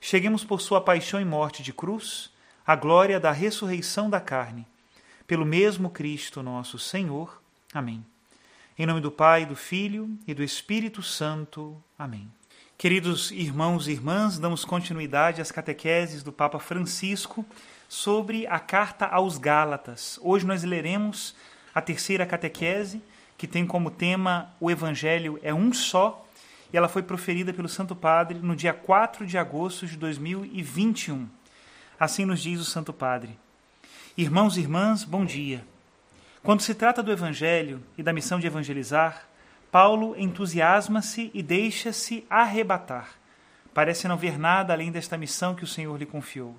cheguemos por sua paixão e morte de cruz à glória da ressurreição da carne. Pelo mesmo Cristo nosso Senhor. Amém. Em nome do Pai, do Filho e do Espírito Santo. Amém. Queridos irmãos e irmãs, damos continuidade às catequeses do Papa Francisco sobre a carta aos Gálatas. Hoje nós leremos a terceira catequese, que tem como tema o Evangelho é um só e ela foi proferida pelo Santo Padre no dia 4 de agosto de 2021. Assim nos diz o Santo Padre. Irmãos e irmãs, bom dia. Quando se trata do Evangelho e da missão de evangelizar, Paulo entusiasma-se e deixa-se arrebatar. Parece não ver nada além desta missão que o Senhor lhe confiou.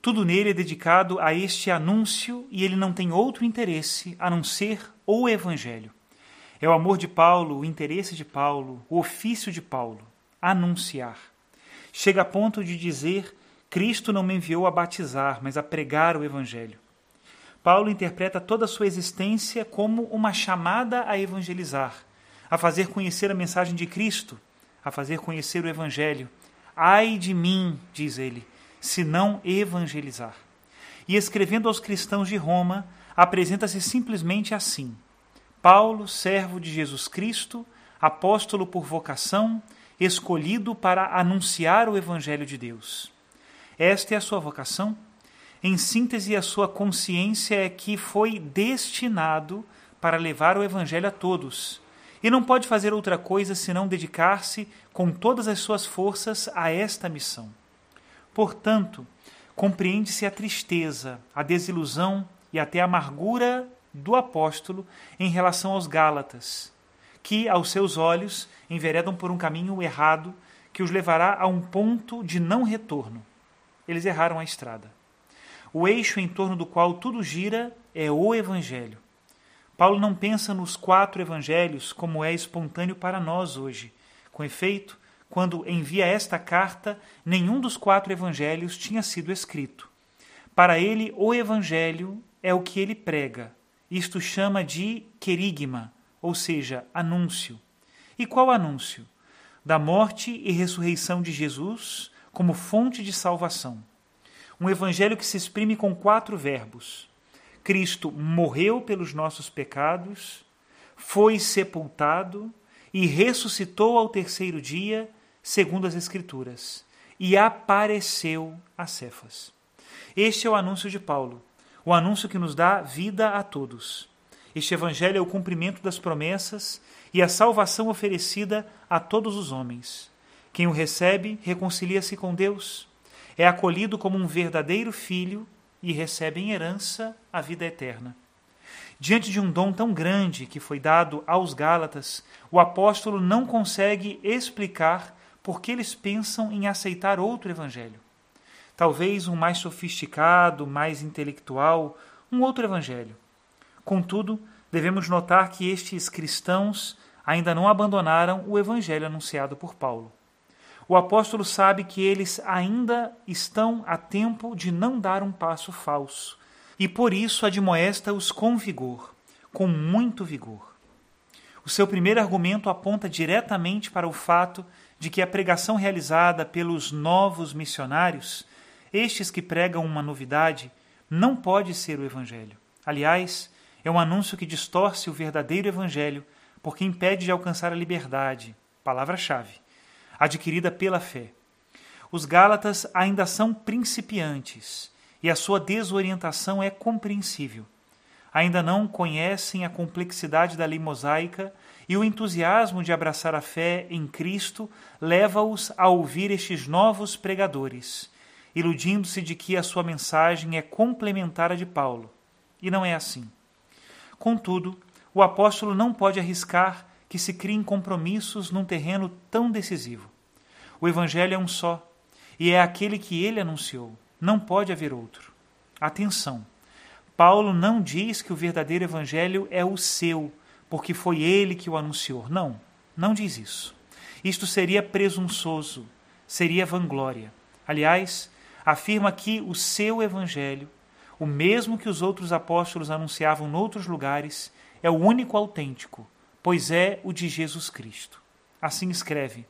Tudo nele é dedicado a este anúncio e ele não tem outro interesse a não ser o Evangelho. É o amor de Paulo, o interesse de Paulo, o ofício de Paulo, anunciar. Chega a ponto de dizer: Cristo não me enviou a batizar, mas a pregar o Evangelho. Paulo interpreta toda a sua existência como uma chamada a evangelizar, a fazer conhecer a mensagem de Cristo, a fazer conhecer o Evangelho. Ai de mim, diz ele, se não evangelizar. E escrevendo aos cristãos de Roma, apresenta-se simplesmente assim: Paulo, servo de Jesus Cristo, apóstolo por vocação, escolhido para anunciar o Evangelho de Deus. Esta é a sua vocação? Em síntese, a sua consciência é que foi destinado para levar o Evangelho a todos e não pode fazer outra coisa senão dedicar-se com todas as suas forças a esta missão. Portanto, compreende-se a tristeza, a desilusão e até a amargura do apóstolo em relação aos Gálatas, que, aos seus olhos, enveredam por um caminho errado que os levará a um ponto de não retorno. Eles erraram a estrada. O eixo em torno do qual tudo gira é o Evangelho. Paulo não pensa nos quatro evangelhos como é espontâneo para nós hoje. Com efeito, quando envia esta carta, nenhum dos quatro evangelhos tinha sido escrito. Para ele, o evangelho é o que ele prega, isto chama de querigma, ou seja, anúncio. E qual anúncio? Da morte e ressurreição de Jesus como fonte de salvação. Um evangelho que se exprime com quatro verbos. Cristo morreu pelos nossos pecados, foi sepultado e ressuscitou ao terceiro dia, segundo as Escrituras, e apareceu a Cefas. Este é o anúncio de Paulo o anúncio que nos dá vida a todos. Este Evangelho é o cumprimento das promessas e a salvação oferecida a todos os homens. Quem o recebe reconcilia-se com Deus, é acolhido como um verdadeiro filho e recebe em herança a vida eterna. Diante de um dom tão grande que foi dado aos Gálatas, o apóstolo não consegue explicar por que eles pensam em aceitar outro evangelho talvez um mais sofisticado, mais intelectual, um outro evangelho. Contudo, devemos notar que estes cristãos ainda não abandonaram o evangelho anunciado por Paulo. o apóstolo sabe que eles ainda estão a tempo de não dar um passo falso e por isso admoesta-os com vigor, com muito vigor. O seu primeiro argumento aponta diretamente para o fato de que a pregação realizada pelos novos missionários, estes que pregam uma novidade, não pode ser o Evangelho. Aliás, é um anúncio que distorce o verdadeiro Evangelho porque impede de alcançar a liberdade palavra-chave adquirida pela fé. Os Gálatas ainda são principiantes e a sua desorientação é compreensível ainda não conhecem a complexidade da lei mosaica e o entusiasmo de abraçar a fé em Cristo leva-os a ouvir estes novos pregadores, iludindo-se de que a sua mensagem é complementar a de Paulo. E não é assim. Contudo, o apóstolo não pode arriscar que se criem compromissos num terreno tão decisivo. O Evangelho é um só, e é aquele que ele anunciou. Não pode haver outro. Atenção! Paulo não diz que o verdadeiro evangelho é o seu, porque foi ele que o anunciou. Não, não diz isso. Isto seria presunçoso, seria vanglória. Aliás, afirma que o seu evangelho, o mesmo que os outros apóstolos anunciavam noutros lugares, é o único autêntico, pois é o de Jesus Cristo. Assim escreve: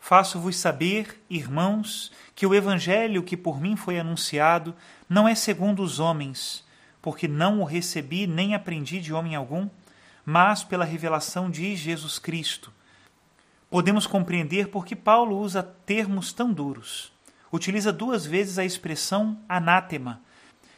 Faço-vos saber, irmãos, que o evangelho que por mim foi anunciado não é segundo os homens, porque não o recebi nem aprendi de homem algum, mas pela revelação de Jesus Cristo. Podemos compreender por que Paulo usa termos tão duros. Utiliza duas vezes a expressão anátema,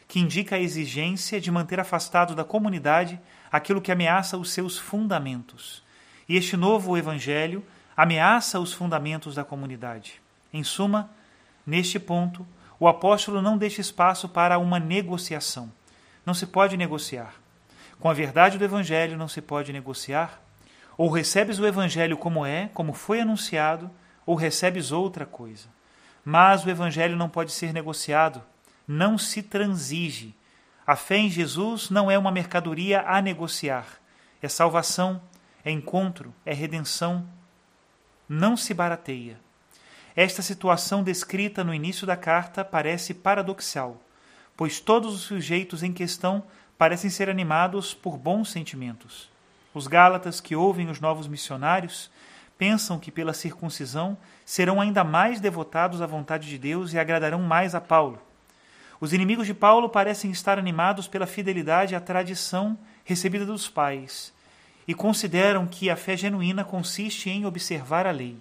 que indica a exigência de manter afastado da comunidade aquilo que ameaça os seus fundamentos. E este novo evangelho ameaça os fundamentos da comunidade. Em suma, neste ponto, o apóstolo não deixa espaço para uma negociação não se pode negociar. Com a verdade do Evangelho não se pode negociar. Ou recebes o Evangelho como é, como foi anunciado, ou recebes outra coisa. Mas o Evangelho não pode ser negociado, não se transige. A fé em Jesus não é uma mercadoria a negociar. É salvação, é encontro, é redenção. Não se barateia. Esta situação descrita no início da carta parece paradoxal pois todos os sujeitos em questão parecem ser animados por bons sentimentos. Os Gálatas que ouvem os novos missionários pensam que pela circuncisão serão ainda mais devotados à vontade de Deus e agradarão mais a Paulo. Os inimigos de Paulo parecem estar animados pela fidelidade à tradição recebida dos pais e consideram que a fé genuína consiste em observar a lei.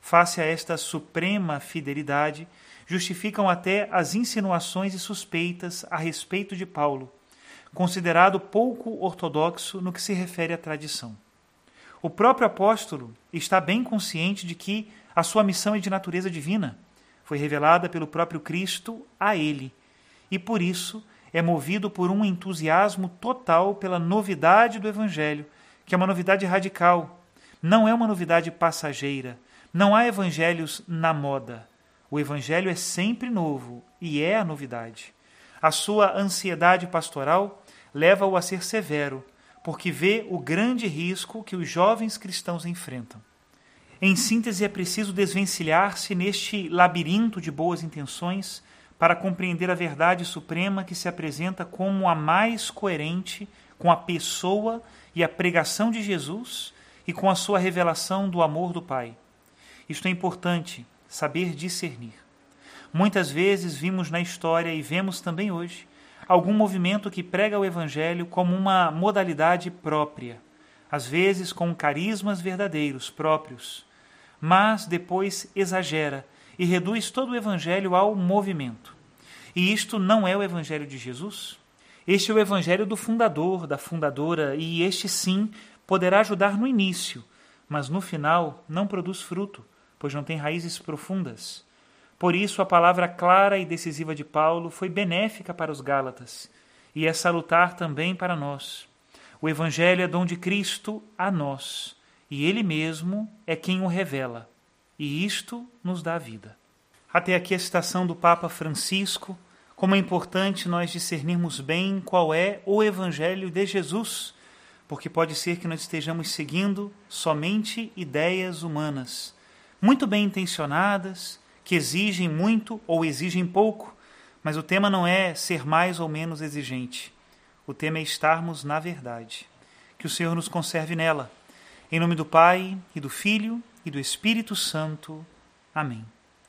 Face a esta suprema fidelidade, justificam até as insinuações e suspeitas a respeito de Paulo, considerado pouco ortodoxo no que se refere à tradição. O próprio apóstolo está bem consciente de que a sua missão é de natureza divina, foi revelada pelo próprio Cristo a ele, e por isso é movido por um entusiasmo total pela novidade do Evangelho, que é uma novidade radical, não é uma novidade passageira, não há evangelhos na moda. O evangelho é sempre novo e é a novidade. A sua ansiedade pastoral leva-o a ser severo, porque vê o grande risco que os jovens cristãos enfrentam. Em síntese, é preciso desvencilhar-se neste labirinto de boas intenções para compreender a verdade suprema que se apresenta como a mais coerente com a pessoa e a pregação de Jesus e com a sua revelação do amor do Pai. Isto é importante, saber discernir. Muitas vezes vimos na história e vemos também hoje algum movimento que prega o Evangelho como uma modalidade própria, às vezes com carismas verdadeiros próprios, mas depois exagera e reduz todo o Evangelho ao movimento. E isto não é o Evangelho de Jesus? Este é o Evangelho do fundador, da fundadora, e este sim poderá ajudar no início, mas no final não produz fruto pois não tem raízes profundas. Por isso, a palavra clara e decisiva de Paulo foi benéfica para os Gálatas e é salutar também para nós. O Evangelho é dom de Cristo a nós, e Ele mesmo é quem o revela, e isto nos dá vida. Até aqui a citação do Papa Francisco, como é importante nós discernirmos bem qual é o Evangelho de Jesus, porque pode ser que nós estejamos seguindo somente ideias humanas muito bem intencionadas, que exigem muito ou exigem pouco, mas o tema não é ser mais ou menos exigente. O tema é estarmos na verdade. Que o Senhor nos conserve nela. Em nome do Pai, e do Filho, e do Espírito Santo. Amém.